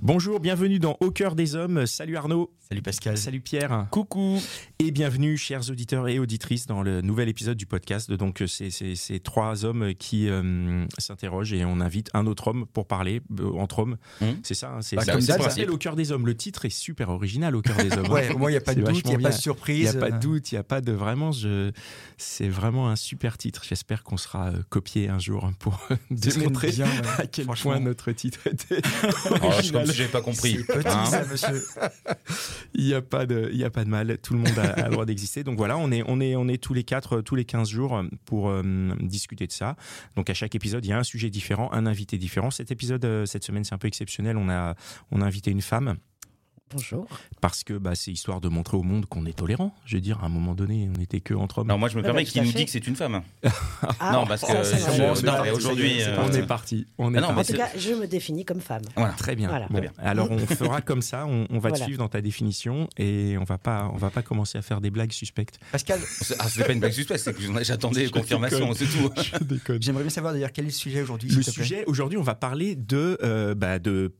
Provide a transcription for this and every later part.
Bonjour, bienvenue dans Au cœur des hommes. Salut Arnaud. Salut Pascal. Salut Pierre. Coucou. Et bienvenue, chers auditeurs et auditrices, dans le nouvel épisode du podcast. Donc, c'est trois hommes qui euh, s'interrogent et on invite un autre homme pour parler euh, entre hommes. Hum. C'est ça, hein, c'est Bah, c'est- comme ça. s'appeler Au cœur des hommes. Le titre est super original, Au cœur des hommes. Ouais, au moins il n'y a pas de C'est doute, il n'y a pas de surprise. Il n'y a pas de doute, il n'y a pas de vraiment. Je... C'est vraiment un super titre. J'espère qu'on sera euh, copié un jour pour démontrer bien, ouais. à quel point notre titre était Oh, original. comme si pas compris. C'est petit Hein ça, monsieur. Il n'y a pas de, y a pas de mal. Tout le monde a, le droit d'exister. Donc voilà, on est, on est, on est tous les quatre, euh, tous les 15 jours pour euh, discuter de ça. Donc à chaque épisode, il y a un sujet différent, un invité différent. Cet épisode, euh, cette semaine, c'est un peu exceptionnel. On a, on a invité une femme Bonjour. parce que bah, c'est histoire de montrer au monde qu'on est tolérant. Je veux dire, à un moment donné, on n'était que entre hommes. Non, moi je me permets bah, qu'il nous fait. dit que c'est une femme. Ah, non, parce ça, que c'est c'est aujourd'hui. c'est euh, on est parti. On est Ah non, En parti. tout cas, je me définis comme femme. Voilà. Très bien. Voilà. Bon, bien. alors on fera comme ça. On, on va te suivre dans ta définition et on va pas, on va pas commencer à faire des blagues suspectes. Pascal, Ah, c'était pas une blague suspecte, c'est que j'attendais confirmation, c'est tout. Je déconne. j'aimerais bien savoir d'ailleurs quel est le sujet aujourd'hui. Le sujet aujourd'hui, on va parler de, euh, bah, de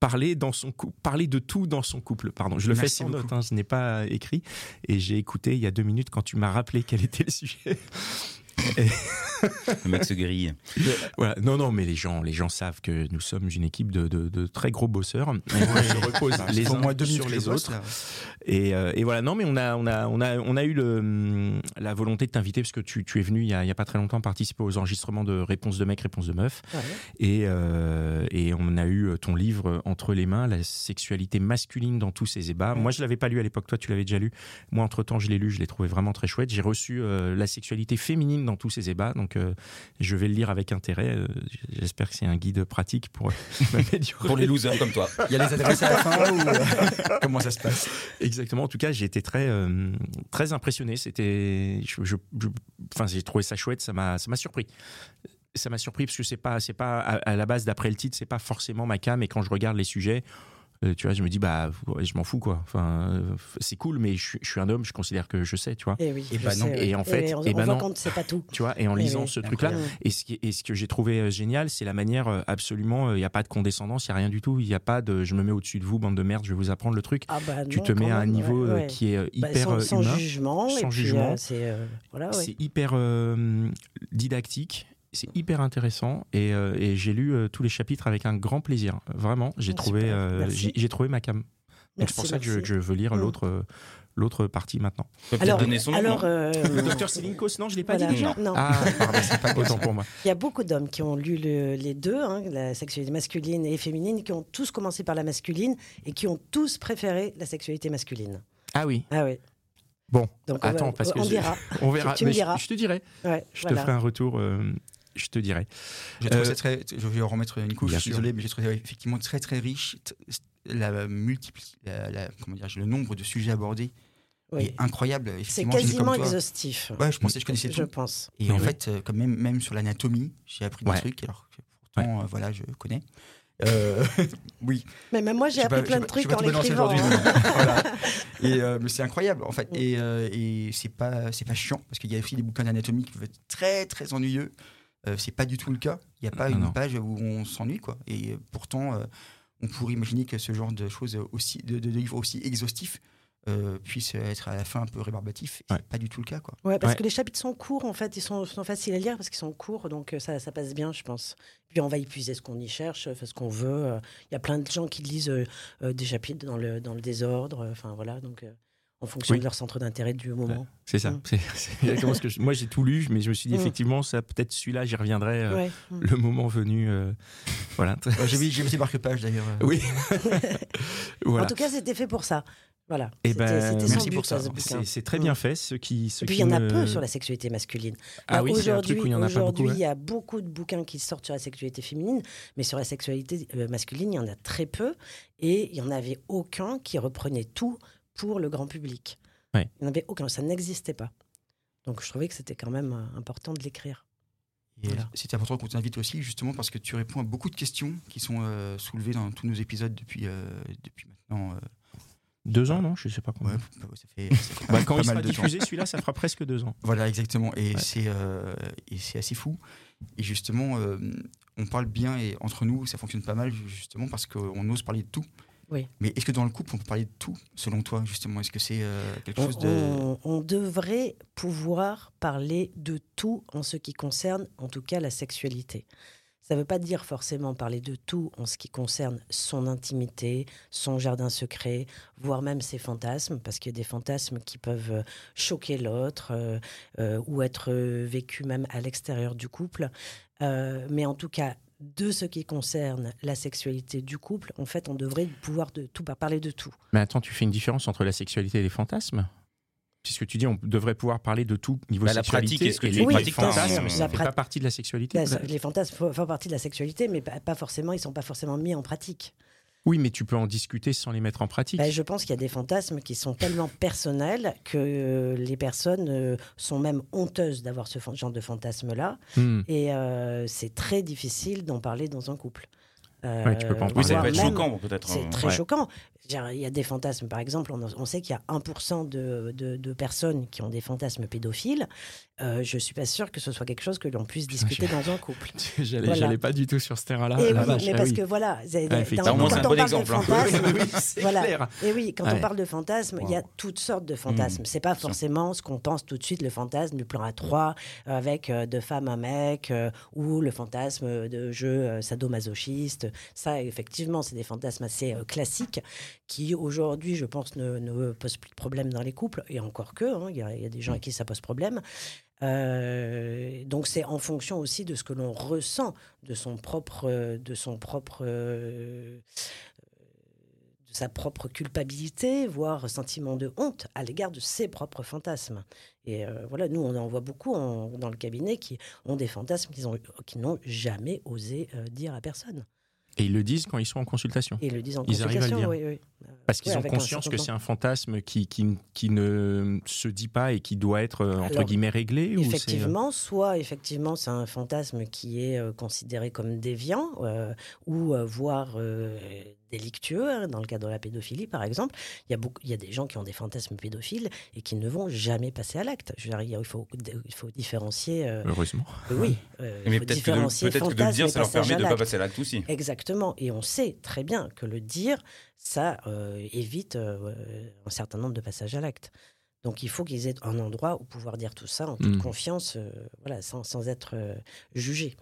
parler dans son couple, parler de tout dans son couple. Pardon, je le fais sans note, hein, je n'ai pas écrit et j'ai écouté il y a deux minutes quand tu m'as rappelé quel était le sujet. Le mec se grille. Voilà. Non, non, mais les gens, les gens savent que nous sommes une équipe de, de- de très gros bosseurs. On se repose les uns moi, sur les bosse, autres. Et, euh, et voilà, non, mais on a, on a, on a, on a eu le, hum, la volonté de t'inviter parce que tu, tu es venu il y, a, il y a pas très longtemps participer aux enregistrements de Réponse de mec, Réponse de meuf. Ouais. Et, euh, et on a eu ton livre entre les mains, La sexualité masculine dans tous ses ébats. Moi, je l'avais pas lu à l'époque, toi, tu l'avais déjà lu. Moi, entre-temps, je l'ai lu, je l'ai trouvé vraiment très chouette. J'ai reçu euh, La sexualité féminine dans tous ses ébats, donc euh, je vais le lire avec intérêt. Euh, J'espère que c'est un guide pratique pour. Pour les losers comme toi. Il y a les adresses à la fin ou euh, comment ça se passe? Exactement. En tout cas, j'ai été très, euh, très impressionné. C'était, enfin, j'ai trouvé ça chouette. Ça m'a, ça m'a surpris. Ça m'a surpris parce que c'est pas, c'est pas à, à la base d'après le titre, c'est pas forcément ma cam. Et quand je regarde les sujets, euh, tu vois, je me dis bah, je m'en fous quoi. Enfin, euh, c'est cool, mais je, suis- je suis un homme, je considère que je sais, tu vois. Et oui. Et je bah non. Et en fait, on, et bah non. sait pas tout. Tu vois, et en Eh lisant oui. ce truc-là, et ce, qui, et ce que j'ai trouvé euh, génial, c'est la manière absolument, il n'y a pas de condescendance, il n'y a rien du tout, il n'y a pas de je me mets au-dessus de vous, bande de merde, je vais vous apprendre le truc. Ah bah tu te mets à un niveau ouais, ouais. qui est euh, Bah, hyper sans, sans humain. jugement. sans jugement. euh, c'est euh, voilà, ouais. C'est hyper didactique, c'est hyper intéressant et, euh, et j'ai lu euh, tous les chapitres avec un grand plaisir. Vraiment, j'ai Ah, trouvé, super, euh, j'ai trouvé ma cam. Donc c'est pour ça que je, que je veux lire Mm. l'autre euh, l'autre partie maintenant. Alors, donner son nom. alors non euh, Le docteur Silinkos, non, je l'ai pas voilà. dit déjà. Non. Ah, pardon, c'est pas autant pour moi. Il y a beaucoup d'hommes qui ont lu le- les deux, hein, la sexualité masculine et féminine, qui ont tous commencé par la masculine et qui ont tous préféré la sexualité masculine. Ah oui. Ah oui. Bon, Donc on attends, va- parce que on j'ai- dira. on verra. Tu me Mais je- diras. Je, te dirai. Ouais, Je voilà. te ferai un retour. euh, je te dirai. J'ai trouvé Euh, ça très. Je vais en remettre une couche. Je suis désolé, mais j'ai trouvé ça effectivement très très riche. La multipli... la- la- comment dire, le nombre de sujets abordés Oui. est incroyable. C'est quasiment exhaustif. Ouais, je pensais que je connaissais Je tout. pense. Et en fait, euh, comme même, même sur l'anatomie, j'ai appris des Ouais. trucs, alors que pourtant, euh, voilà, je connais. Euh, oui. Mais même moi, j'ai appris pas- plein de trucs en l'écrivant. hein. voilà. Et euh, mais c'est incroyable en fait. Et, euh, et c'est pas c'est pas chiant parce qu'il y a aussi des bouquins d'anatomie qui peuvent être très très ennuyeux. Euh, c'est pas du tout le cas. Il n'y a pas Non, une non. page où on s'ennuie quoi. Et euh, pourtant, euh, on pourrait imaginer que ce genre de choses aussi de, de livres aussi exhaustifs euh, puisse être à la fin un peu rébarbatif. Et Ouais. Pas du tout le cas quoi. Ouais, parce Ouais. que les chapitres sont courts, en fait. Ils sont, sont faciles à lire parce qu'ils sont courts, donc euh, ça, ça passe bien, je pense. Puis on va épuiser ce qu'on y cherche, enfin, ce qu'on veut. euh. Il y a plein de gens qui lisent euh, euh, des chapitres dans le, dans le désordre. euh, Enfin, voilà, donc euh, en fonction Oui. de leur centre d'intérêt du moment. C'est ça. Mm. C'est c'est exactement ce que je- moi j'ai tout lu, mais je me suis dit Mm. effectivement ça peut-être celui-là j'y reviendrai euh, Ouais. Mm. le moment venu. euh, voilà. Ouais, j'ai vu j'ai vu ces marque-pages d'ailleurs. euh. Oui. voilà. En tout cas, c'était fait pour ça. Voilà. Eh C'était ben, merci but, pour ça. ce. C'est très bien fait. Ceux qui, ceux Et puis il qui y en a peu sur la sexualité masculine. Ah oui, aujourd'hui, il y en a pas aujourd'hui, beaucoup. il ouais. y a beaucoup de bouquins qui sortent sur la sexualité féminine, mais sur la sexualité masculine, il y en a très peu. Et il n'y en avait aucun qui reprenait tout pour le grand public. Ouais. Il n'y en avait aucun, ça n'existait pas. Donc je trouvais que c'était quand même euh, important de l'écrire. Et Voilà. C'est important qu'on t'invite aussi, justement, parce que tu réponds à beaucoup de questions qui sont euh, soulevées dans tous nos épisodes depuis, euh, depuis maintenant. euh, Deux ans, non? Je sais pas combien. bah, ça fait, ça fait Bah, pas- quand pas il mal sera de temps. diffusé, celui-là, ça fera presque deux ans. Voilà, exactement. Et Ouais. c'est euh, et c'est assez fou. Et justement, euh, on parle bien et entre nous, ça fonctionne pas mal, justement, parce qu'on ose parler de tout. Oui. Mais est-ce que dans le couple, on peut parler de tout, selon toi, justement? Est-ce que c'est euh, quelque On, chose de. on- on devrait pouvoir parler de tout en ce qui concerne, en tout cas, la sexualité. Ça ne veut pas dire forcément parler de tout en ce qui concerne son intimité, son jardin secret, voire même ses fantasmes, parce qu'il y a des fantasmes qui peuvent euh, choquer l'autre euh, euh, ou être vécus même à l'extérieur du couple. Mais en tout cas, de ce qui concerne la sexualité du couple, en fait, on devrait pouvoir de tout parler de tout. Mais attends, tu fais une différence entre la sexualité et les fantasmes? Puisque tu dis on devrait pouvoir parler de tout niveau Bah, la sexualité. pratique, est-ce que tu les Oui, pratiques pas, fantasmes, ça la fait pas partie de la sexualité les fantasmes font, font partie de la sexualité, mais pas, pas forcément, ils sont pas forcément mis en pratique. Oui, mais tu peux en discuter sans les mettre en pratique. Ben, je pense qu'il y a des fantasmes qui sont tellement personnels que euh, les personnes euh, sont même honteuses d'avoir ce genre de fantasme-là. Hmm. Et euh, c'est très difficile d'en parler dans un couple. Euh, Ouais, tu peux pas en Oui, ça peut être même- choquant, peut-être. C'est euh, très Ouais. choquant. Il y a des fantasmes, par exemple, on, on sait qu'il y a 1% de, de, de personnes qui ont des fantasmes pédophiles. Euh, je suis pas sûre que ce soit quelque chose que l'on puisse discuter dans un couple. J'allais Voilà. pas du tout sur ce terrain-là. Oui, vache, mais ah parce oui. que voilà, Ah, dans- quand on bon parle de exemple, hein. fantasmes, Oui, c'est Voilà. clair. Et oui, quand Ouais. on parle de fantasmes, il y a toutes sortes de fantasmes. C'est pas forcément ce qu'on pense tout de suite, le fantasme du plan à trois euh, avec euh, deux femmes, un mec, euh, ou le fantasme de jeu euh, sadomasochiste. Ça, effectivement, c'est des fantasmes assez euh, classiques qui, aujourd'hui, je pense, ne, ne posent plus de problème dans les couples. Et encore que, hein, il y, a- il y a des gens à qui ça pose problème. Euh, donc c'est en fonction aussi de ce que l'on ressent de son propre, de son propre, euh, de sa propre culpabilité, voire sentiment de honte à l'égard de ses propres fantasmes. Et euh, voilà, nous on en voit beaucoup en- dans le cabinet qui ont des fantasmes qu'ils ont- qu'ils n'ont jamais osé dire à personne. Et ils le disent quand ils sont en consultation. Ils le disent en Ils arrivent à le consultation. dire. oui, oui. Parce qu'ils Oui, ont conscience que c'est un fantasme qui, qui, qui ne se dit pas et qui doit être, euh, entre Alors, guillemets, réglé ou euh, Effectivement, soit effectivement c'est un fantasme qui est euh, considéré comme déviant euh, ou euh, voire délictueux. hein, dans le cas de la pédophilie, par exemple, il y a beaucoup, il y a des gens qui ont des fantasmes pédophiles et qui ne vont jamais passer à l'acte. Je veux dire, il faut, il faut différencier. euh, Heureusement. oui, euh, Mais peut-être que, de- peut-être que de le dire, ça leur permet de ne pas passer à l'acte aussi. Exactement. Et on sait très bien que le dire, ça euh, évite euh, un certain nombre de passages à l'acte. Donc il faut qu'ils aient un endroit où pouvoir dire tout ça en toute Mm. confiance, euh, voilà, sans, sans être euh, jugé.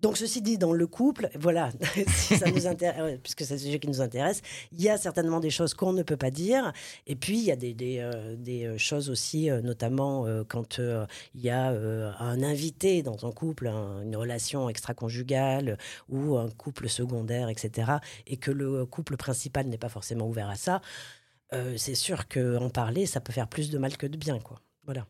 Donc ceci dit, dans le couple, voilà, si ça nous intéresse, puisque c'est le sujet qui nous intéresse, il y a certainement des choses qu'on ne peut pas dire. Et puis il y a des, des, euh, des, euh, choses aussi, notamment quand il y a un invité dans un couple, un- une relation extra-conjugale ou un couple secondaire, etc., et que le couple principal n'est pas forcément ouvert à ça, c'est sûr qu'en parler, ça peut faire plus de mal que de bien, quoi. Voilà.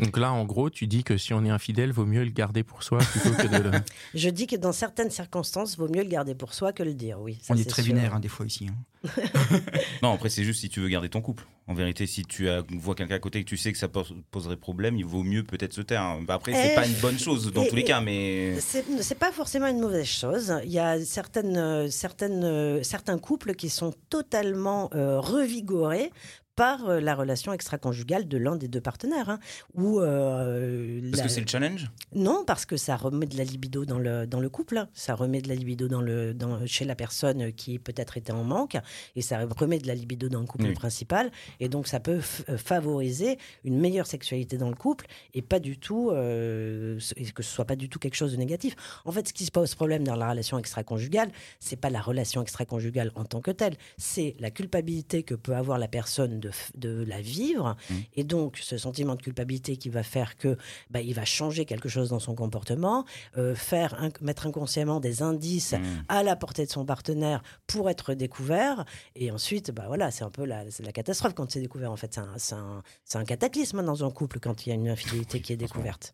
Donc là, en gros, tu dis que si on est infidèle, vaut mieux le garder pour soi plutôt que de le... Je dis que dans certaines circonstances, vaut mieux le garder pour soi que le dire, oui. ça, On est très sûr. binaire, hein, des fois, ici. hein. Non, après, c'est juste si tu veux garder ton couple. En vérité, si tu as, vois quelqu'un à côté que tu sais que ça pose- poserait problème, il vaut mieux peut-être se taire. Bah, Après, c'est Eh, pas une bonne chose dans et- tous les et- cas, mais. C'est c'est pas forcément une mauvaise chose. Il y a certaines, euh, certaines, euh, certains couples qui sont totalement euh, revigorés par euh, la relation extra-conjugale de l'un des deux partenaires. hein, ou, euh, Parce la- que c'est le challenge? Non, parce que ça remet de la libido dans le, dans le couple, hein. ça remet de la libido dans le, dans, chez la personne qui peut-être était en manque, et ça remet de la libido dans le couple Oui. principal, et donc ça peut euh, favoriser une meilleure sexualité dans le couple, et pas du tout, euh, et que ce soit pas du tout quelque chose de négatif. En fait, ce qui se pose problème dans la relation extra-conjugale, c'est pas la relation extra-conjugale en tant que telle, c'est la culpabilité que peut avoir la personne de de, la vivre. Mmh. Et donc, ce sentiment de culpabilité qui va faire que bah, il va changer quelque chose dans son comportement, euh, faire mettre inconsciemment des indices Mmh. à la portée de son partenaire pour être découvert. Et ensuite, bah voilà, c'est un peu la, la catastrophe quand c'est découvert. En fait, c'est un, un- c'est un cataclysme dans un couple quand il y a une infidélité qui est découverte.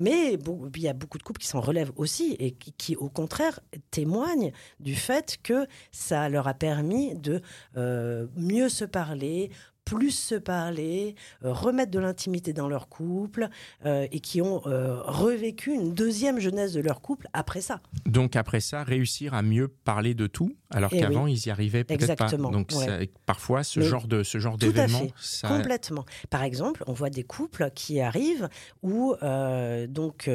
Mais il y a beaucoup de couples qui s'en relèvent aussi et qui, qui, au contraire, témoignent du fait que ça leur a permis de euh, mieux se parler, plus se parler, euh, remettre de l'intimité dans leur couple euh, et qui ont euh, revécu une deuxième jeunesse de leur couple après ça. Donc après ça, réussir à mieux parler de tout, alors Eh qu'avant oui. ils y arrivaient peut-être pas. Donc ouais. ça- parfois ce Mais genre de ce genre d'événement, ça, Complètement. Par exemple, on voit des couples qui arrivent où, donc,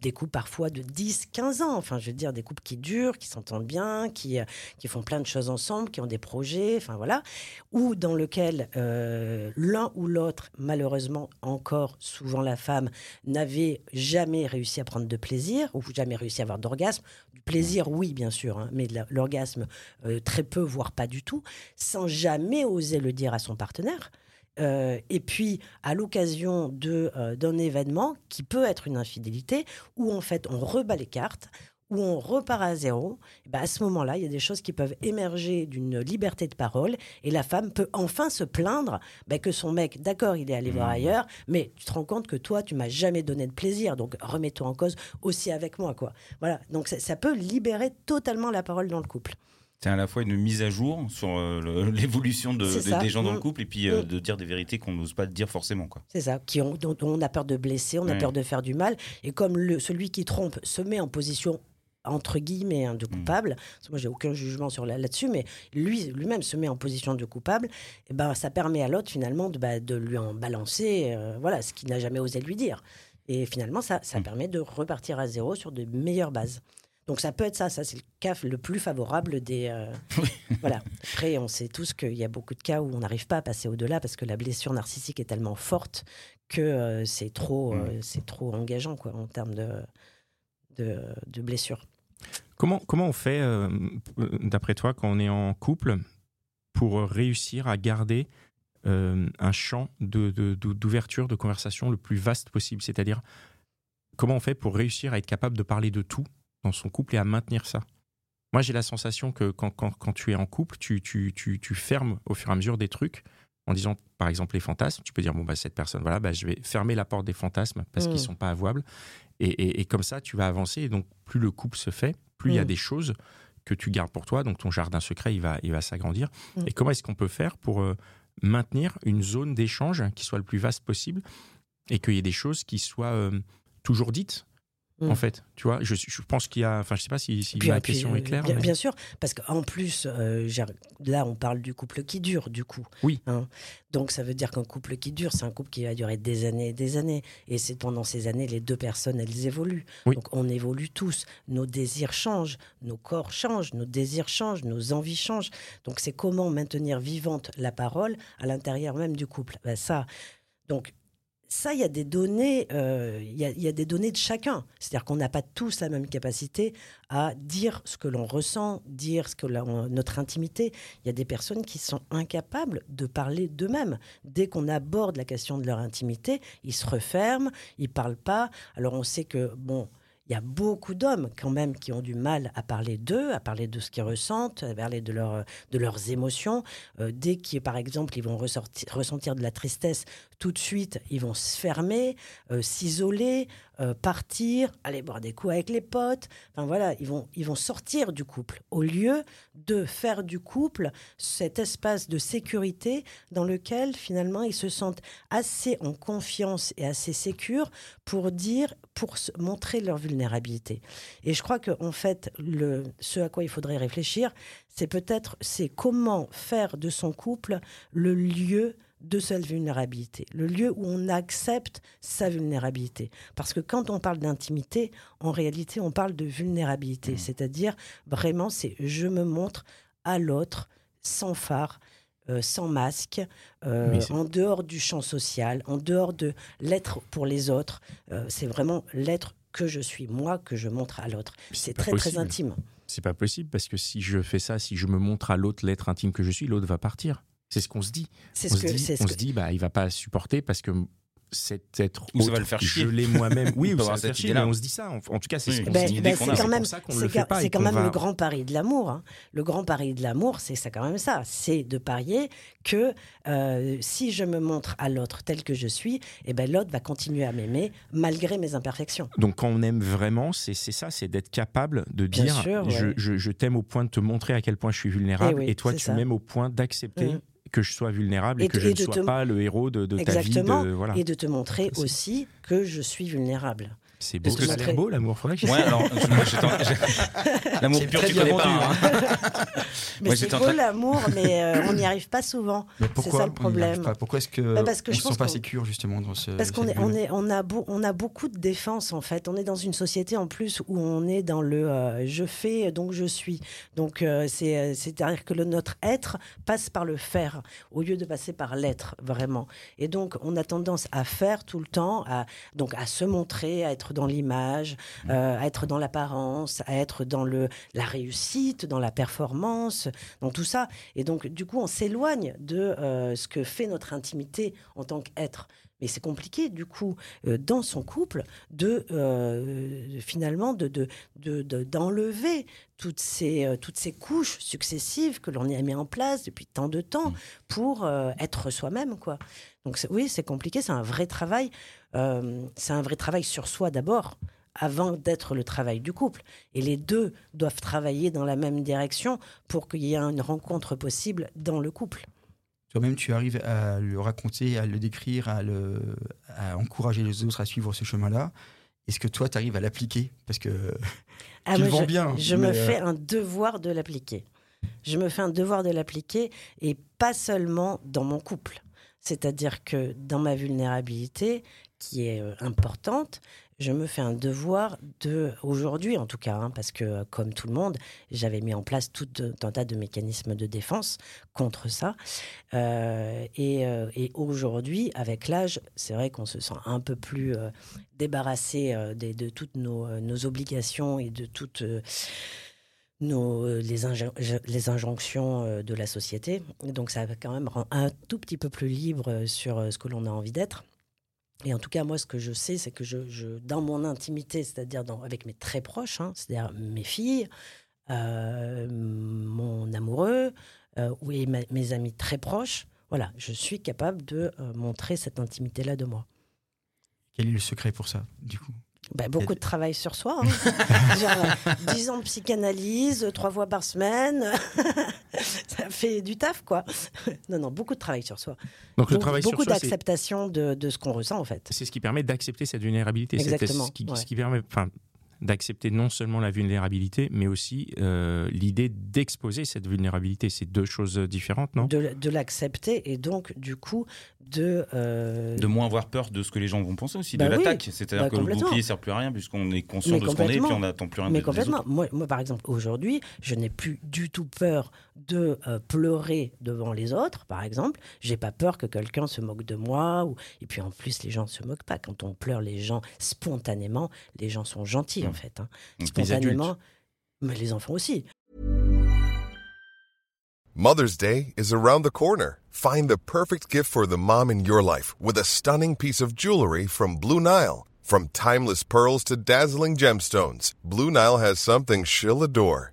des couples parfois de 10, 15 ans, enfin, je veux dire, des couples qui durent, qui s'entendent bien, qui, euh, qui font plein de choses ensemble, qui ont des projets, enfin voilà, ou dans lequel euh, l'un ou l'autre, malheureusement encore, souvent la femme, n'avait jamais réussi à prendre de plaisir, ou jamais réussi à avoir d'orgasme. Du plaisir, oui, bien sûr, hein, mais l'orgasme, euh, très peu, voire pas du tout, sans jamais oser le dire à son partenaire. Euh, et puis, à l'occasion de, euh, d'un événement qui peut être une infidélité, où en fait on rebat les cartes, où on repart à zéro, eh ben, à ce moment-là, il y a des choses qui peuvent émerger d'une liberté de parole, et la femme peut enfin se plaindre ben, que son mec, d'accord, il est allé voir ailleurs, mais tu te rends compte que toi, tu m'as jamais donné de plaisir, donc remets-toi en cause aussi avec moi, quoi. Voilà, donc ça, ça peut libérer totalement la parole dans le couple. C'est à la fois une mise à jour sur euh, l'évolution de, de- des gens dans le Mm. couple et puis euh, Mm. de dire des vérités qu'on n'ose pas dire forcément. Quoi. C'est ça, qui ont, dont, on a peur de blesser, on a Ouais. peur de faire du mal. Et comme le, celui qui trompe se met en position entre guillemets hein, de Mm. coupable, moi j'ai aucun jugement sur là- là-dessus, mais lui lui-même se met en position de coupable, et ben ça permet à l'autre finalement de, bah, de lui en balancer, euh, voilà, ce qu'il n'a jamais osé lui dire. Et finalement ça, ça Mm. permet de repartir à zéro sur de meilleures bases. Donc ça peut être ça, ça c'est le cas le plus favorable des. euh, voilà. Après, on sait tous qu'il y a beaucoup de cas où on n'arrive pas à passer au-delà parce que la blessure narcissique est tellement forte que euh, c'est trop, euh, c'est trop engageant quoi en termes de de, de blessure. Comment, comment on fait, euh, d'après toi, quand on est en couple, pour réussir à garder un champ de- de- de- d'ouverture, de, conversation le plus vaste possible? C'est-à-dire, comment on fait pour réussir à être capable de parler de tout dans son couple et à maintenir ça Moi, j'ai la sensation que quand, quand- quand tu es en couple, tu, tu- tu- tu fermes au fur et à mesure des trucs en disant, par exemple, les fantasmes. Tu peux dire, bon, bah, cette personne, voilà, bah, je vais fermer la porte des fantasmes parce Mm. qu'ils sont pas avouables. Et, et- et comme ça, tu vas avancer. Et donc, plus le couple se fait, plus il y a Mm. des choses que tu gardes pour toi. Donc, ton jardin secret, il va, il va s'agrandir. Mm. Et comment est-ce qu'on peut faire pour euh, maintenir une zone d'échange qui soit le plus vaste possible et qu'il y ait des choses qui soient euh, toujours dites Mm. en fait, tu vois, je, je pense qu'il y a, enfin, je sais pas si, si Puis, ma puis, question est claire. Bien, mais- bien sûr, parce qu'en plus, euh, là, on parle du couple qui dure, du coup. Oui. hein. Donc, ça veut dire qu'un couple qui dure, c'est un couple qui va durer des années et des années. Et c'est pendant ces années, les deux personnes, elles évoluent. Oui. Donc, on évolue tous. Nos désirs changent, nos corps changent, nos désirs changent, nos envies changent. Donc, c'est comment maintenir vivante la parole à l'intérieur même du couple. Ben, ça, donc, ça, il y a des données, euh, il y, des données de chacun. C'est-à-dire qu'on n'a pas tous la même capacité à dire ce que l'on ressent, dire ce que notre intimité. Il y a des personnes qui sont incapables de parler d'eux-mêmes. Dès qu'on aborde la question de leur intimité, ils se referment, ils parlent pas. Alors on sait que bon. Il y a beaucoup d'hommes quand même qui ont du mal à parler d'eux, à parler de ce qu'ils ressentent, à parler de, de leurs émotions. Euh, dès qu'ils, par exemple, ils vont ressentir de la tristesse, tout de suite, ils vont se fermer, euh, s'isoler, euh, partir, aller boire des coups avec les potes. Enfin voilà, ils vont, ils vont sortir du couple au lieu de faire du couple cet espace de sécurité dans lequel finalement ils se sentent assez en confiance et assez sécures pour dire, pour montrer leur vulnérabilité. Et je crois que en fait, le, ce à quoi il faudrait réfléchir, c'est peut-être c'est comment faire de son couple le lieu de sa vulnérabilité, le lieu où on accepte sa vulnérabilité. Parce que quand on parle d'intimité, en réalité, on parle de vulnérabilité, c'est-à-dire vraiment, c'est je me montre à l'autre sans phare. euh, sans masque, euh, en dehors du champ social, en dehors de l'être pour les autres. Euh, c'est vraiment l'être que je suis, moi, que je montre à l'autre. C'est très, très intime. C'est pas possible parce que si je fais ça, si je me montre à l'autre l'être intime que je suis, l'autre va partir. C'est ce qu'on se dit. C'est On, se que, dit, c'est ce on que- se dit, bah, il va pas supporter parce que cet être Ou ça va le faire chier. je l'ai moi-même. Oui, Il ou peut ça va avoir le faire cette chier, idée-là. mais on se dit ça. En, en tout cas, c'est Oui. ce qu'on Ben, se dit. ben, qu'on quand C'est même, ça qu'on c'est le quand- fait pas et c'est quand qu'on même va- le grand pari de l'amour. hein. Le grand pari de l'amour, c'est ça quand même ça. C'est de parier que euh, si je me montre à l'autre tel que je suis, eh ben l'autre va continuer à m'aimer malgré mes imperfections. Donc quand on aime vraiment, c'est c'est ça, c'est d'être capable de Bien dire sûr, je, ouais. je- je t'aime au point de te montrer à quel point je suis vulnérable Eh oui, et toi tu m'aimes au point d'accepter Mhm. Que je sois vulnérable et, Et que je et ne sois te- pas le héros de, de ta vie. Exactement. De, voilà. Et de te montrer aussi que je suis vulnérable. C'est beau. l'air montrer- beau l'amour. Faudrait que Ouais, alors, moi, j'étais L'amour C'est pur, très tu connais pas. hein. Mais Moi, c'est beau train- l'amour, mais euh, on n'y arrive pas souvent. Mais C'est pourquoi ça le problème. pas? Pourquoi est-ce que Bah, parce que on je pense pas qu'on- sécure justement dans ce Parce qu'on est, on bulle est, on a, beau- on a beaucoup de défense en fait. On est dans une société en plus où on est dans le euh, je fais donc je suis. Donc euh, c'est c'est-à-dire que le, notre être passe par le faire au lieu de passer par l'être vraiment. Et donc on a tendance à faire tout le temps, à donc à se montrer, à être dans l'image, euh, à être dans l'apparence, à être dans le la réussite, dans la performance, dans tout ça. Et donc du coup on s'éloigne de euh, ce que fait notre intimité en tant qu'être. Mais c'est compliqué, du coup, euh, dans son couple, de euh, finalement de, de, de- de- d'enlever toutes ces, euh, toutes ces couches successives que l'on a mis en place depuis tant de temps pour euh, être soi-même, quoi. Donc oui, c'est compliqué, c'est un vrai travail. Euh, c'est un vrai travail sur soi d'abord, avant d'être le travail du couple. Et les deux doivent travailler dans la même direction pour qu'il y ait une rencontre possible dans le couple. Toi-même, tu arrives à le raconter, à le décrire, à, le, à encourager les autres à suivre ce chemin-là. Est-ce que toi, tu arrives à l'appliquer? Parce que Ah, Tu le moi, vends je, bien, Je me euh, fais un devoir de l'appliquer. Je me fais un devoir de l'appliquer et pas seulement dans mon couple. C'est-à-dire que dans ma vulnérabilité, qui est euh, importante, je me fais un devoir de, aujourd'hui en tout cas, hein, parce que euh, comme tout le monde, j'avais mis en place tout un tas de mécanismes de défense contre ça. Euh, et aujourd'hui, avec l'âge, c'est vrai qu'on se sent un peu plus débarrassé des- de, toutes nos, obligations et de toutes nos, les, injonctions de la société. Donc ça quand même rend un tout petit peu plus libre sur ce que l'on a envie d'être. Et en tout cas, moi, ce que je sais, c'est que je, dans mon intimité, c'est-à-dire avec mes très proches, hein, c'est-à-dire mes filles, euh, mon amoureux euh, ou et ma- mes amis très proches, voilà, je suis capable de euh, montrer cette intimité-là de moi. quel est le secret pour ça, du coup? Ben, beaucoup de travail sur soi. hein. Genre, euh, 10 ans de psychanalyse, euh, trois fois par semaine. ça fait du taf, quoi. Non, non, beaucoup de travail sur soi. Donc le Beaucoup- travail d'acceptation de, de ce qu'on ressent, en fait. c'est ce qui permet d'accepter cette vulnérabilité. C'est Exactement, ce qui, ouais. ce qui permet, enfin, d'accepter non seulement la vulnérabilité, mais aussi euh, l'idée d'exposer cette vulnérabilité. C'est deux choses différentes, non? De, de l'accepter et donc, du coup, de. euh, De moins avoir peur de ce que les gens vont penser aussi, Bah de oui, l'attaque. C'est-à-dire bah que le bouclier sert plus à rien puisqu'on est conscient Mais de ce qu'on est et puis on n'attend plus rien Mais complètement. Moi, moi, par exemple, aujourd'hui, je n'ai plus du tout peur de euh, pleurer devant les autres, par exemple. J'ai pas peur que quelqu'un se moque de moi. Ou... Et puis en plus, les gens ne se moquent pas. Quand on pleure, les gens, spontanément, les gens sont gentils, en Mm. fait. hein. Spontanément. Mais les enfants aussi. Mother's Day is around the corner. Find the perfect gift for the mom in your life with a stunning piece of jewelry from Blue Nile. From timeless pearls to dazzling gemstones, Blue Nile has something she'll adore.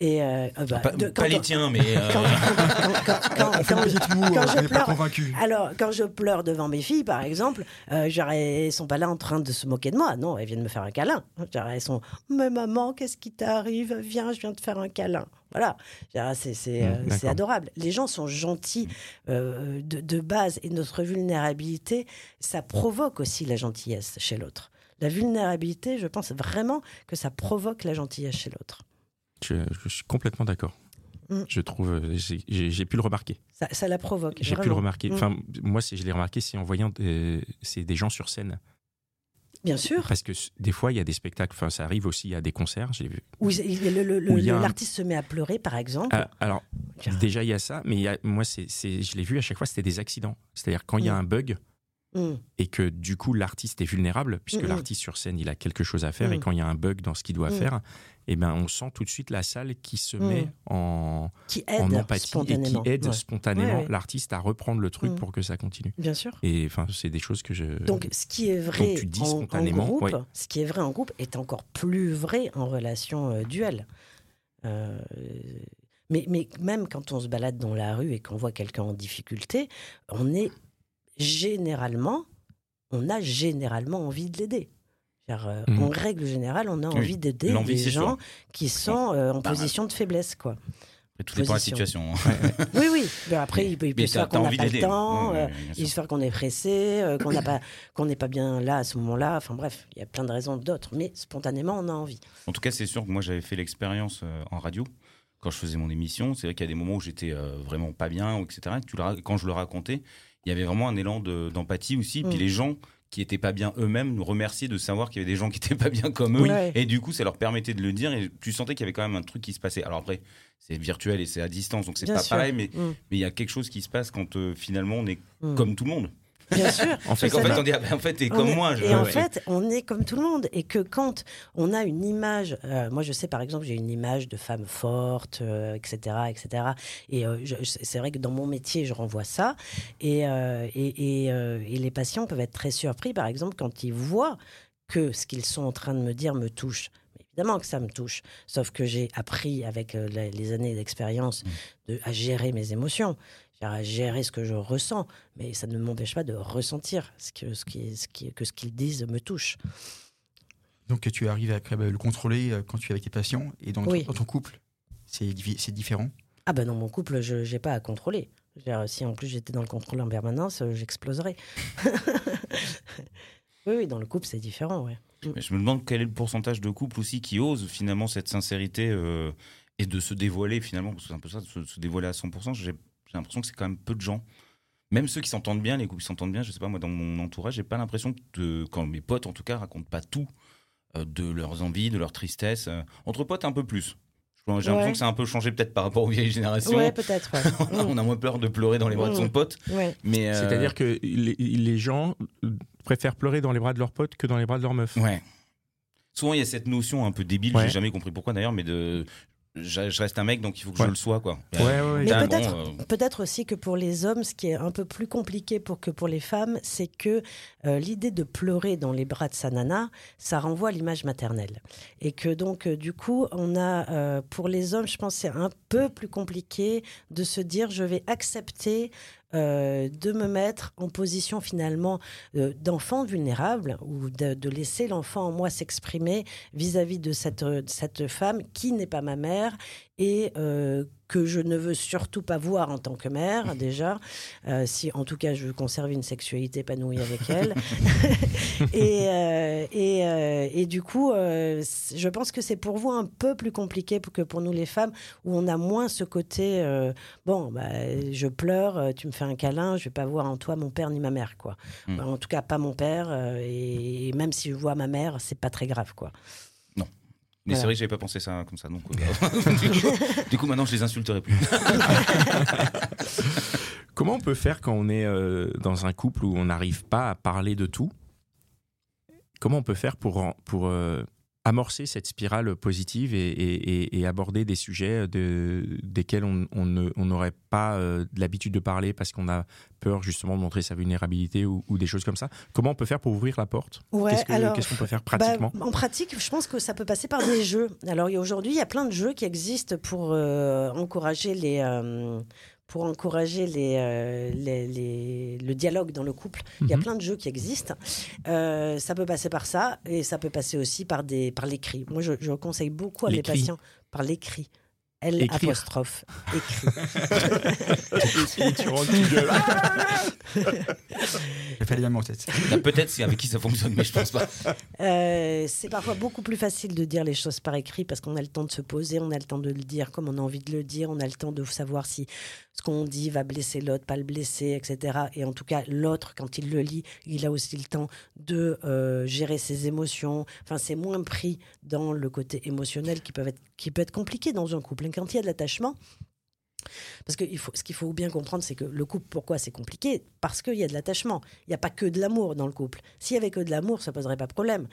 Et euh, euh, bah, Pas, de- pas quand les on- tiens, mais. euh, quand- quand- quand- quand- On fait quand une je- pas pleure- convaincu. Alors, quand je pleure devant mes filles, par exemple, euh, genre, elles sont pas là en train de se moquer de moi. Non, elles viennent me faire un câlin. Genre, elles sont, mais maman, qu'est-ce qui t'arrive? Viens, je viens te faire un câlin. Voilà, c'est c'est, Mmh, euh, adorable. Les gens sont gentils euh, de, de base et notre vulnérabilité, ça provoque aussi la gentillesse chez l'autre. La vulnérabilité, je pense vraiment que ça provoque la gentillesse chez l'autre. Je, je suis complètement d'accord. Mm. Je trouve, j'ai- pu le remarquer. Ça, ça la provoque. J'ai pu le remarquer. Mm. Enfin, moi, je l'ai remarqué, c'est en voyant des, c'est des gens sur scène. Bien sûr. Parce que des fois, il y a des spectacles, enfin, ça arrive aussi à des concerts, j'ai vu. Où un- l'artiste se met à pleurer, par exemple. Ah, alors, Car- déjà, il y a ça, mais il y a- moi, c'est- je l'ai vu à chaque fois, c'était des accidents. C'est-à-dire quand il y a Mm. un bug Mm. et que du coup, l'artiste est vulnérable, puisque l'artiste sur scène, il a quelque chose à faire, et Mm. quand il y a un bug dans ce qu'il doit Mm. faire, eh ben, on sent tout de suite la salle qui se met en, qui en aide empathie et qui aide Ouais. spontanément Ouais, ouais. l'artiste à reprendre le truc pour que ça continue. Bien sûr. Et enfin, c'est des choses que je. Donc, ce qui est vrai tu dis en- en, groupe, ce qui est vrai en groupe est encore plus vrai en relation euh, duel. Euh, mais, mais même quand on se balade dans la rue et qu'on voit quelqu'un en difficulté, on est généralement, on a généralement envie de l'aider. Euh, Mhm. En règle générale, on a Oui. envie d'aider des gens sûr. qui sont euh, en Bah, position de faiblesse, quoi. Tout dépend de la situation. Oui, oui. Mais après, il peut, il peut se faire qu'on n'a pas le temps. Euh, bien il se fait qu'on est pressé, euh, qu'on n'a pas, qu'on n'est pas bien là à ce moment-là. Enfin bref, il y a plein de raisons d'autres, mais spontanément, on a envie. En tout cas, c'est sûr que moi, j'avais fait l'expérience euh, en radio quand je faisais mon émission. C'est vrai qu'il y a des moments où j'étais euh, vraiment pas bien, etc. Et tu le ra- quand je le racontais, il y avait vraiment un élan de- d'empathie aussi. Puis Mm. les gens qui étaient pas bien eux-mêmes nous remerciaient de savoir qu'il y avait des gens qui étaient pas bien comme eux. Ouais. Et du coup, ça leur permettait de le dire. Et tu sentais qu'il y avait quand même un truc qui se passait. Alors après, c'est virtuel et c'est à distance, donc c'est pas sûr. pareil. Mais Mm, mais il y a quelque chose qui se passe quand euh, finalement on est mm. comme tout le monde. Bien sûr. En fait, ça fait, on dit, ah ben, en fait, t'es comme est- moi. je- Et en ouais. fait, on est comme tout le monde. Et que quand on a une image, euh, moi je sais par exemple, j'ai une image de femme forte, euh, etc., etc. Et euh, c'est vrai que dans mon métier, je renvoie ça. Et, et, et, et les patients peuvent être très surpris, par exemple, quand ils voient que ce qu'ils sont en train de me dire me touche. Évidemment que ça me touche, sauf que j'ai appris avec les années d'expérience de- à gérer mes émotions, à gérer ce que je ressens, mais ça ne m'empêche pas de ressentir ce que ce, qui, ce qui- que ce qu'ils disent me touche. Donc tu arrives à le contrôler euh, quand tu es avec tes patients et dans, Oui. dans ton couple, c'est différent? Ah ben dans mon couple, je n'ai pas à contrôler. Si en plus j'étais dans le contrôle en permanence, euh, j'exploserais. oui, oui, dans le couple, c'est différent, ouais. Mais je me demande quel est le pourcentage de couples aussi qui osent finalement cette sincérité euh, et de se dévoiler finalement, parce que c'est un peu ça, de se, se dévoiler à 100%. J'ai l'impression que c'est quand même peu de gens. Même ceux qui s'entendent bien, les couples qui s'entendent bien, je sais pas, moi dans mon entourage, j'ai pas l'impression que, quand mes potes en tout cas racontent pas tout euh, de leurs envies, de leur tristesse. euh. entre potes, un peu plus. J'ai l'impression Ouais. que ça a un peu changé peut-être par rapport aux vieilles générations. Ouais, peut-être. ouais. On a moins peur de pleurer dans les bras de son Mm. pote. Ouais. Mais euh, C'est-à-dire que les, les gens préfèrent pleurer dans les bras de leurs potes que dans les bras de leur meuf. Ouais. Souvent, il y a cette notion un peu débile, Ouais. j'ai jamais compris pourquoi d'ailleurs, mais de. Je je reste un mec, donc il faut que Ouais. je le sois, quoi. Ouais, ouais, ouais. Mais bon, euh, peut-être aussi que pour les hommes, ce qui est un peu plus compliqué pour que pour les femmes, c'est que euh, l'idée de pleurer dans les bras de sa nana, ça renvoie à l'image maternelle. Et que donc, euh, du coup, on a, euh, pour les hommes, je pense que c'est un peu plus compliqué de se dire, je vais accepter euh, de me mettre en position finalement euh, d'enfant vulnérable ou de, laisser l'enfant en moi s'exprimer vis-à-vis de cette, de cette femme qui n'est pas ma mère et euh, que je ne veux surtout pas voir en tant que mère déjà, euh, si en tout cas je veux conserver une sexualité épanouie avec elle. et, euh, et, euh, et du coup, je pense que c'est pour vous un peu plus compliqué que pour nous les femmes, où on a moins ce côté, bon, bah, je pleure, tu me fais un câlin, je vais pas voir en toi mon père ni ma mère, quoi. Mm. En tout cas, pas mon père, et, et même si je vois ma mère, c'est pas très grave, quoi. Mais Voilà. c'est vrai que j'avais pas pensé ça comme ça. Donc, euh, du, coup, du coup, maintenant, je les insulterai plus. Comment on peut faire quand on est euh, dans un couple où on n'arrive pas à parler de tout? Comment on peut faire pour, pour euh, amorcer cette spirale positive et, et- et- et aborder des sujets de, desquels on n'aurait pas euh, l'habitude de parler parce qu'on a peur justement de montrer sa vulnérabilité ou, ou des choses comme ça Comment on peut faire pour ouvrir la porte? Ouais, Qu'est-ce qu'on peut faire Bah, pratiquement? En pratique, je pense que ça peut passer par des jeux. Alors aujourd'hui, il y a plein de jeux qui existent pour euh, encourager les. euh, pour encourager les, euh, les- les- le dialogue dans le couple. Il y a Mhm. plein de jeux qui existent. Euh, ça peut passer par ça et ça peut passer aussi par, des, par l'écrit. Moi, je, je conseille beaucoup à mes patients par l'écrit. L Écrire. apostrophe écrit. Et tu rentres, tu gueules. J'ai fait les mêmes en tête. Peut-être c'est avec qui ça fonctionne, mais je pense pas. Euh, c'est parfois beaucoup plus facile de dire les choses par écrit parce qu'on a le temps de se poser, on a le temps de le dire comme on a envie de le dire, on a le temps de savoir si ce qu'on dit va blesser l'autre, pas le blesser, etc. Et en tout cas, l'autre, quand il le lit, il a aussi le temps de euh, gérer ses émotions. Enfin, c'est moins pris dans le côté émotionnel qui peut être, qui peut être compliqué dans un couple. Quand il y a de l'attachement, parce que ce qu'il faut bien comprendre, c'est que le couple, pourquoi c'est compliqué? Parce qu'il y a de l'attachement. Il n'y a pas que de l'amour dans le couple. S'il y avait que de l'amour, ça poserait pas de problème.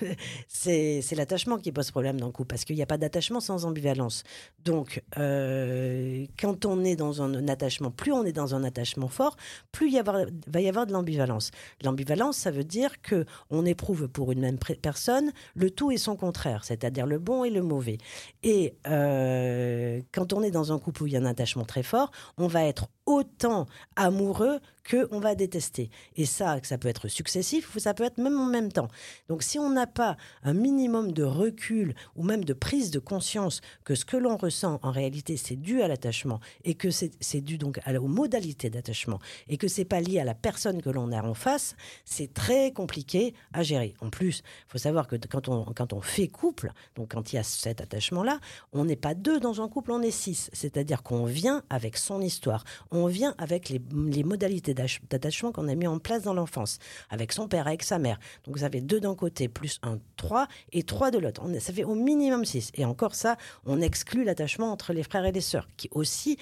c'est l'attachement qui pose problème dans le couple, parce qu'il n'y a pas d'attachement sans ambivalence. Donc, euh, quand on est dans un, attachement, plus on est dans un attachement fort, plus il va y avoir de l'ambivalence. L'ambivalence, ça veut dire que on éprouve pour une même personne le tout et son contraire, c'est-à-dire le bon et le mauvais. Et euh, quand on est dans un couple où il y a attachement très fort, on va être autant amoureux que on va détester. Et ça, ça peut être successif ou ça peut être même en même temps. Donc si on n'a pas un minimum de recul ou même de prise de conscience que ce que l'on ressent en réalité c'est dû à l'attachement et que c'est dû donc aux modalités d'attachement et que c'est pas lié à la personne que l'on a en face, c'est très compliqué à gérer. En plus, il faut savoir que quand on, quand on fait couple, donc quand il y a cet attachement-là, on n'est pas deux dans un couple, on est six. C'est-à-dire qu'on vient avec son histoire, on vient avec les, les modalités d'attachement qu'on a mis en place dans l'enfance, avec son père, avec sa mère. Donc ça fait deux d'un côté, plus un, trois, et trois de l'autre. Ça fait au minimum six. Et encore ça, on exclut l'attachement entre les frères et les sœurs, qui aussi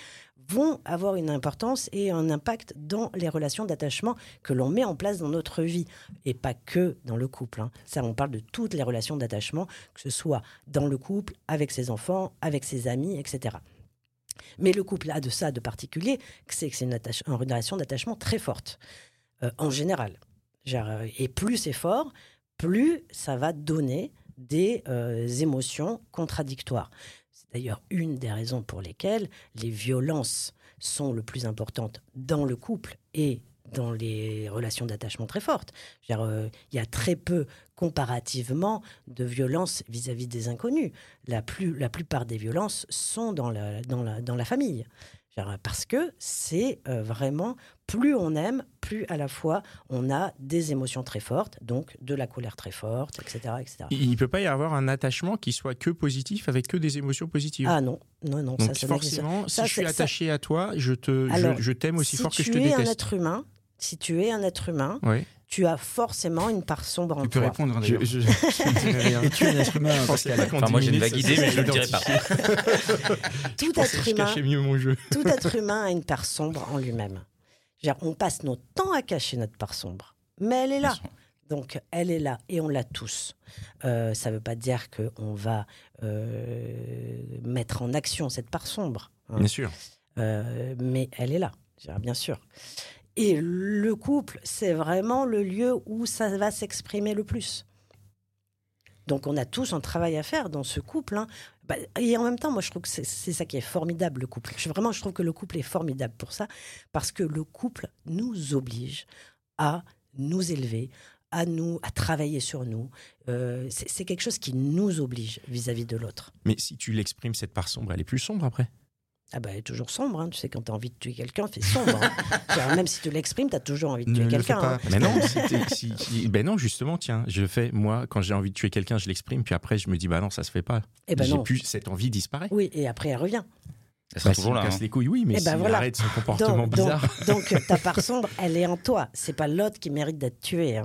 vont avoir une importance et un impact dans les relations d'attachement que l'on met en place dans notre vie et pas que dans le couple. hein. Ça, on parle de toutes les relations d'attachement, que ce soit dans le couple, avec ses enfants, avec ses amis, etc. Mais le couple a de ça de particulier, c'est que c'est une, relation d'attachement très forte, euh, en général. Euh, Et plus c'est fort, plus ça va donner des euh, émotions contradictoires. C'est d'ailleurs une des raisons pour lesquelles les violences sont le plus importantes dans le couple et dans les relations d'attachement très fortes. Euh, Il y a très peu, comparativement, de violences vis-à-vis des inconnus. La, plus, la plupart des violences sont dans la, dans la, dans la famille. Parce que c'est euh, vraiment, plus on aime, plus à la fois on a des émotions très fortes, donc de la colère très forte, etc. etc. Il ne peut pas y avoir un attachement qui soit que positif avec que des émotions positives. Ah non, non, non, Donc ça, ça forcément, ça, si je suis ça- attaché à toi, je te, je- Alors, je, t'aime aussi si fort que tu je te es un déteste. être humain, si tu es un être humain, tu as forcément une part sombre en Tu peux toi. répondre Je, d'ailleurs. je, je ne dirais rien. Et tu es un être humain, Je Pascal. Enfin, moi, j'ai une 10 vague idée, mais je serait le dirai pas. Tout Je être je humain, mieux mon jeu. tout être humain a une part sombre en lui-même. Je On passe notre temps à cacher notre part sombre, mais elle est là. Donc elle est là et on l'a tous. Euh, ça ne veut pas dire qu'on va euh, mettre en action cette part sombre, hein. Bien sûr. Euh, mais elle est là, je bien sûr. Et le couple, c'est vraiment le lieu où ça va s'exprimer le plus. Donc on a tous un travail à faire dans ce couple. hein. Bah, et en même temps, moi je trouve que c'est ça qui est formidable, le couple. Vraiment, je trouve que le couple est formidable pour ça, parce que le couple nous oblige à nous élever, à nous, à travailler sur nous. Euh, c'est quelque chose qui nous oblige vis-à-vis de l'autre. Mais si tu l'exprimes, cette part sombre, elle est plus sombre après? Ah bah, elle est toujours sombre, hein. tu sais, quand tu as envie de tuer quelqu'un, c'est sombre. hein. Même si tu l'exprimes, tu as toujours envie de Ne tuer quelqu'un. hein. Mais non, si si- si- ben non, justement, tiens, je le fais. Moi, quand j'ai envie de tuer quelqu'un, je l'exprime, puis après, je me dis, bah non, ça se fait pas. Eh ben j'ai non. plus cette envie disparaît. Oui, et après, elle revient. Elle sera Bah, toujours me là. casse hein. les couilles, oui, mais Eh ben s'il voilà. arrête son comportement Donc, donc, bizarre. donc, ta part sombre, elle est en toi. C'est pas l'autre qui mérite d'être tué.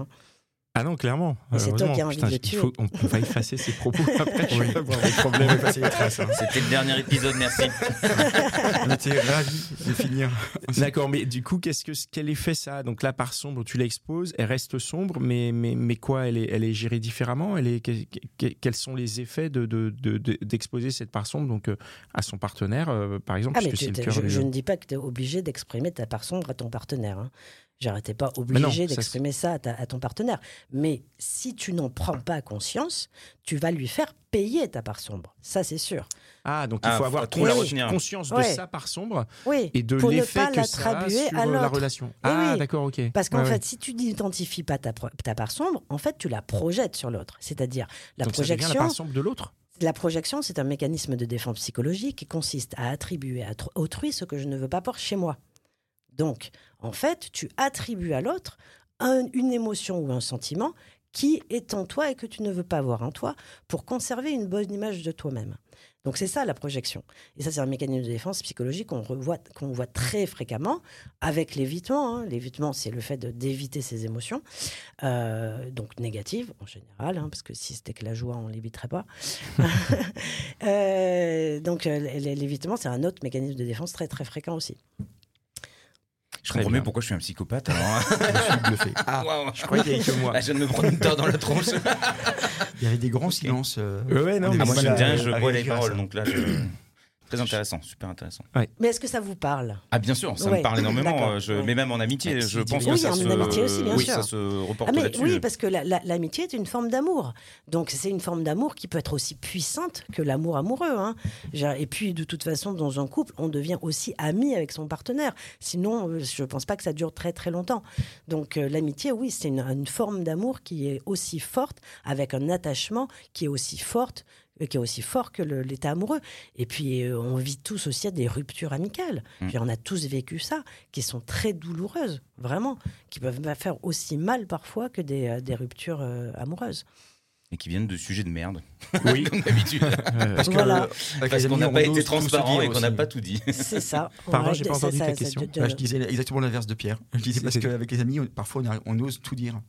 Ah non, clairement. Mais c'est toi Heureusement. qui as envie Putain, de le il tuer. faut- on, on va effacer ses propos après. je Oui. vais avoir des problèmes. On va passer les traces. hein. C'était le dernier épisode, merci. On était ravis de finir. D'accord, mais du coup, qu'est-ce que, quel effet ça a Donc la part sombre, tu l'exposes, elle reste sombre, mais, mais, mais quoi elle est, elle est gérée différemment? Elle est, que- que- Quels sont les effets de, de- de- de- d'exposer cette part sombre donc, euh, à son partenaire, euh, par exemple? Ah, mais tu- le je ne dis pas que tu es obligé d'exprimer ta part sombre à ton partenaire. Hein. J'arrêtais pas obligé d'exprimer ça, à, ta- à ton partenaire. Mais si tu n'en prends pas conscience, tu vas lui faire payer ta part sombre. Ça, c'est sûr. Ah, donc il Ah, faut faut avoir conscience de Ouais. sa part sombre Oui. et de pour ne l'effet pas que ça a l'attribuer sur à la l'autre. relation. Ah, oui. d'accord, ok. Parce qu'en Ouais, ouais. fait, si tu n'identifies pas ta, part sombre, en fait, tu la projettes sur l'autre. C'est-à-dire la donc ça projection. la part sombre de l'autre La projection, c'est un mécanisme de défense psychologique qui consiste à attribuer à tr- autrui ce que je ne veux pas pour chez moi. Donc, en fait, tu attribues à l'autre un- une émotion ou un sentiment qui est en toi et que tu ne veux pas avoir en toi pour conserver une bonne image de toi-même. Donc c'est ça la projection. Et ça c'est un mécanisme de défense psychologique qu'on voit très fréquemment avec l'évitement. hein. L'évitement c'est le fait d'éviter ses émotions, euh, donc négatives en général, hein, parce que si c'était que la joie on l'éviterait pas. Euh, donc euh, l'é- l'évitement c'est un autre mécanisme de défense très très fréquent aussi. Je comprends bien. mieux pourquoi je suis un psychopathe. Alors, hein. Je suis bluffé. Ah, Waouh. je croyais qu'il y avait que moi. Ah, je viens de me prendre une tarte dans la tronche. Il y avait des grands silences. euh, Ouais, ouais, non, on mais Ah, moi, j'aime bien, je bois les paroles. ça. Donc là, je- très intéressant, super intéressant. Mais est-ce que ça vous parle? Ah, bien sûr, ça Ouais, me parle énormément. euh, je- ouais. Mais même en amitié, Ah, je pense oui, que ça en se, amitié aussi, bien oui, sûr. ça se reporte Ah mais oui, parce que la- la- l'amitié est une forme d'amour. Donc c'est une forme d'amour qui peut être aussi puissante que l'amour amoureux. hein. Et puis de toute façon, dans un couple, on devient aussi ami avec son partenaire. Sinon, euh, je ne pense pas que ça dure très très longtemps. Donc euh, l'amitié, oui, c'est une, une forme d'amour qui est aussi forte, avec un attachement qui est aussi forte qui est aussi fort que l'état amoureux. Et puis, euh, on vit tous aussi des ruptures amicales. Mm. Puis, on a tous vécu ça, qui sont très douloureuses, vraiment, qui peuvent faire aussi mal parfois que des, euh, des ruptures euh, amoureuses. Et qui viennent de sujets de merde, Oui. comme d'habitude. Parce Voilà. qu'on n'a pas été transparent et qu'on n'a pas tout dit. C'est ça. Pardon, j'ai pas entendu ta question. de- je disais exactement l'inverse de Pierre. Je disais parce qu'avec les amis, on- parfois on, a- on ose tout dire.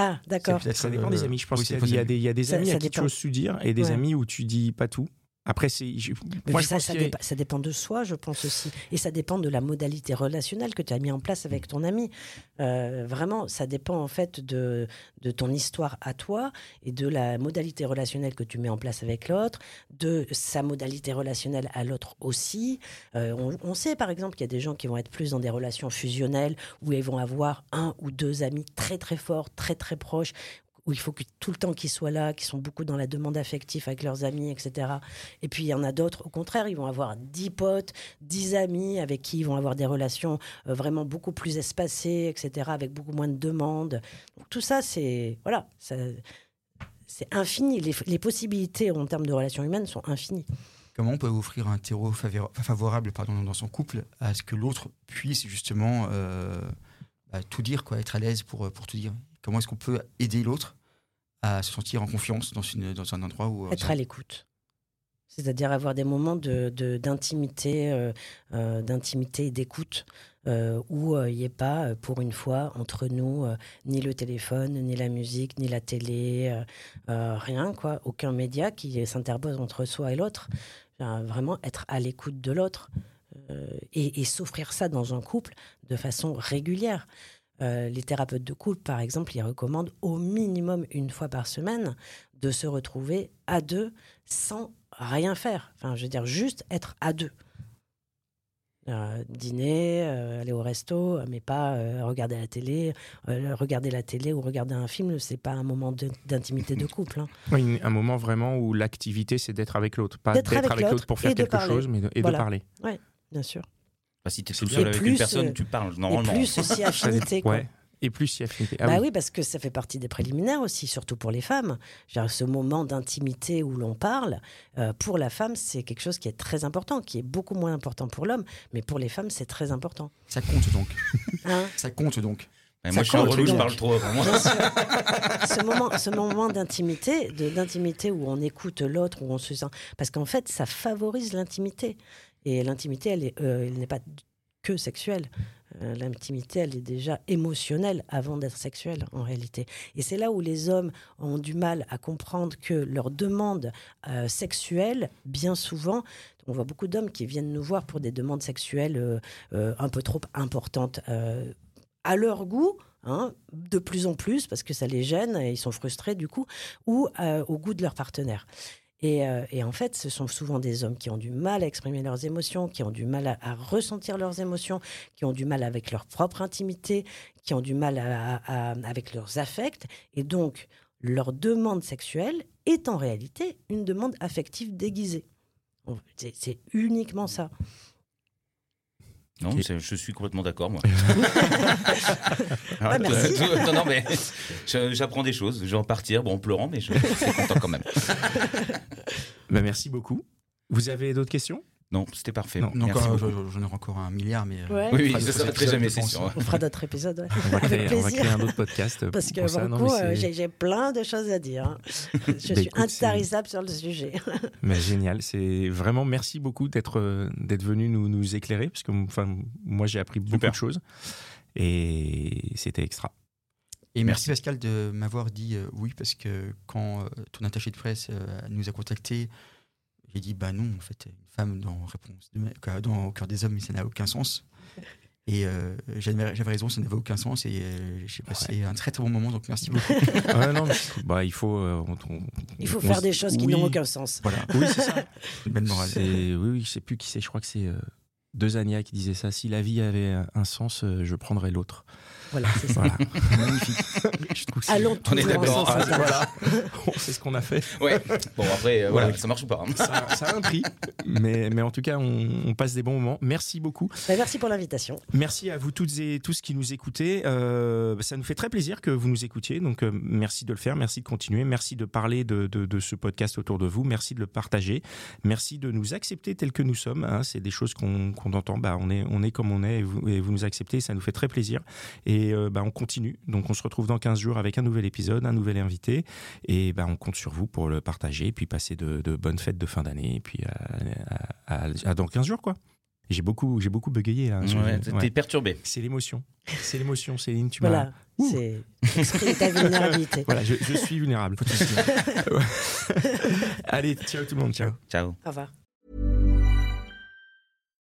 Ah, d'accord. Ça dépend euh, des amis. Je pense oui, qu'il y, a des- il y a des Ça- amis ça à qui tu oses tout dire et des Ouais. amis où tu dis pas tout. Après, c'est. je- Moi, je ça, ça, dépa- dépend de soi, je pense aussi. Et ça dépend de la modalité relationnelle que tu as mis en place avec ton ami. Euh, vraiment, ça dépend en fait de, de ton histoire à toi et de la modalité relationnelle que tu mets en place avec l'autre, de sa modalité relationnelle à l'autre aussi. Euh, on, on sait par exemple qu'il y a des gens qui vont être plus dans des relations fusionnelles où ils vont avoir un ou deux amis très très forts, très très proches où il faut tout le temps qu'ils soient là, qui sont beaucoup dans la demande affective avec leurs amis, etc. Et puis il y en a d'autres, au contraire, ils vont avoir 10 potes, 10 amis avec qui ils vont avoir des relations euh, vraiment beaucoup plus espacées, etc., avec beaucoup moins de demandes. Donc tout ça, c'est voilà, c'est infini. Les, possibilités en termes de relations humaines sont infinies. Comment on peut offrir un terreau favora- favorable pardon, dans son couple à ce que l'autre puisse justement euh, bah, tout dire, quoi, être à l'aise pour, pour tout dire? Comment est-ce qu'on peut aider l'autre? À se sentir en confiance dans, une, dans un endroit où... euh, Être à l'écoute. C'est-à-dire avoir des moments de, de- d'intimité, euh, euh, d'intimité et d'écoute, euh, où euh, il n'y ait pas, pour une fois, entre nous, ni le téléphone, ni la musique, ni la télé, rien, quoi. Aucun média qui s'interpose entre soi et l'autre. Vraiment être à l'écoute de l'autre et, et s'offrir ça dans un couple de façon régulière. Euh, les thérapeutes de couple, par exemple, ils recommandent au minimum une fois par semaine de se retrouver à deux sans rien faire. Enfin, je veux dire, juste être à deux. Euh, dîner, euh, aller au resto, mais pas euh, regarder la télé. Regarder la télé ou regarder un film, c'est pas un moment d'intimité de couple. hein. Oui, un moment vraiment où l'activité, c'est d'être avec l'autre. Pas D'être avec avec l'autre pour faire quelque parler. chose, mais de, et Voilà. de parler. Bien sûr. Enfin, si tu es C'est tout seul Et avec plus, une personne, euh, tu parles Et plus dépend- affinité. quoi. Ouais. Et plus si affinité. Ah bah oui. oui. parce que ça fait partie des préliminaires aussi, surtout pour les femmes. Genre, ce moment d'intimité où l'on parle, euh, pour la femme, c'est quelque chose qui est très important, qui est beaucoup moins important pour l'homme, mais pour les femmes, c'est très important. Ça compte donc. Hein Ça compte donc. Ça moi, je suis un relou, je parle trop. Moi. Ce moment, ce moment d'intimité, d'intimité où on écoute l'autre, où on se sent, parce qu'en fait, ça favorise l'intimité. Et l'intimité, euh, elle n'est pas que sexuelle. Euh, L'intimité, elle est déjà émotionnelle avant d'être sexuelle, en réalité. Et c'est là où les hommes ont du mal à comprendre que leurs demandes euh, sexuelles, bien souvent, on voit beaucoup d'hommes qui viennent nous voir pour des demandes sexuelles euh, un peu trop importantes à leur goût, hein, de plus en plus, parce que ça les gêne et ils sont frustrés du coup, ou au goût de leur partenaire. Et, euh, et en fait, ce sont souvent des hommes qui ont du mal à exprimer leurs émotions, qui ont du mal à, ressentir leurs émotions, qui ont du mal avec leur propre intimité, qui ont du mal avec leurs affects. Et donc, leur demande sexuelle est en réalité une demande affective déguisée. C'est uniquement ça. Non, je suis complètement d'accord, moi. Ouais, merci. tout- non, non, mais j'apprends des choses. Je vais en partir, bon, en pleurant, mais je, je suis content quand même. Bah, merci beaucoup. Vous avez d'autres questions? Non, c'était parfait. Non, encore, beaucoup. j'en ai encore un milliard, mais. euh, Ouais. Oui, oui, ça s'arrêterait épisodes, jamais, c'est sûr. On fera d'autres épisodes. ouais. On va créer, Avec on va plaisir. créer un autre podcast. Parce que pour ça. Non, beaucoup, mais euh, j'ai j'ai plein de choses à dire. hein. Je Bah, suis écoute, c'est- intarissable sur le sujet. Mais génial, c'est vraiment merci beaucoup d'être euh, d'être venu nous, nous éclairer parce que enfin moi j'ai appris beaucoup Super. de choses et c'était extra. Et merci, Pascal de m'avoir dit euh, oui, parce que quand euh, ton attaché de presse euh, nous a contactés, j'ai dit bah non, en fait, une femme dans Réponse de dans Au cœur des hommes, ça n'a aucun sens. Et euh, j'avais raison, ça n'avait aucun sens et euh, j'ai passé un très très bon moment, donc merci beaucoup. Ouais, non, mais bah il faut euh, on- on- Il faut on faire des choses qui oui. n'ont aucun sens. voilà, Oui, c'est ça. une belle morale. C'est- Oui, oui, je sais plus qui c'est. Je crois que c'est euh, Dezania qui disait ça. Si la vie avait un sens, euh, je prendrais l'autre. Voilà, c'est ça. Voilà. Magnifique. je trouve que c'est- Allons On est d'accord. Ah. On sait ce qu'on a fait. Ouais. Bon, après, euh, voilà, Ouais. ça marche ou pas. hein. Ça, ça a un prix, mais, mais en tout cas, on, on passe des bons moments. Merci beaucoup. Bah, merci pour l'invitation. Merci à vous toutes et tous qui nous écoutez. Euh, ça nous fait très plaisir que vous nous écoutiez. Donc, euh, merci de le faire. Merci de continuer. Merci de parler de, de- de ce podcast autour de vous. Merci de le partager. Merci de nous accepter tels que nous sommes. hein. C'est des choses qu'on qu'on entend. Bah, on, est, on est comme on est et vous, et vous nous acceptez. Ça nous fait très plaisir. Et euh, bah, on continue. Donc, on se retrouve dans 15 jours avec un nouvel épisode, un nouvel invité. Et bah, on compte sur vous pour le partager. Et puis, passer de, de bonnes fêtes de fin d'année. Et puis, à, à- à- à dans 15 jours, quoi. J'ai beaucoup, j'ai beaucoup bégayé. là. Ouais. T'es perturbé. C'est l'émotion. C'est l'émotion, Céline. Tu Voilà, c'est ta vulnérabilité. Voilà, je, je suis vulnérable. Allez, ciao tout le monde. Ciao. Ciao. Au revoir.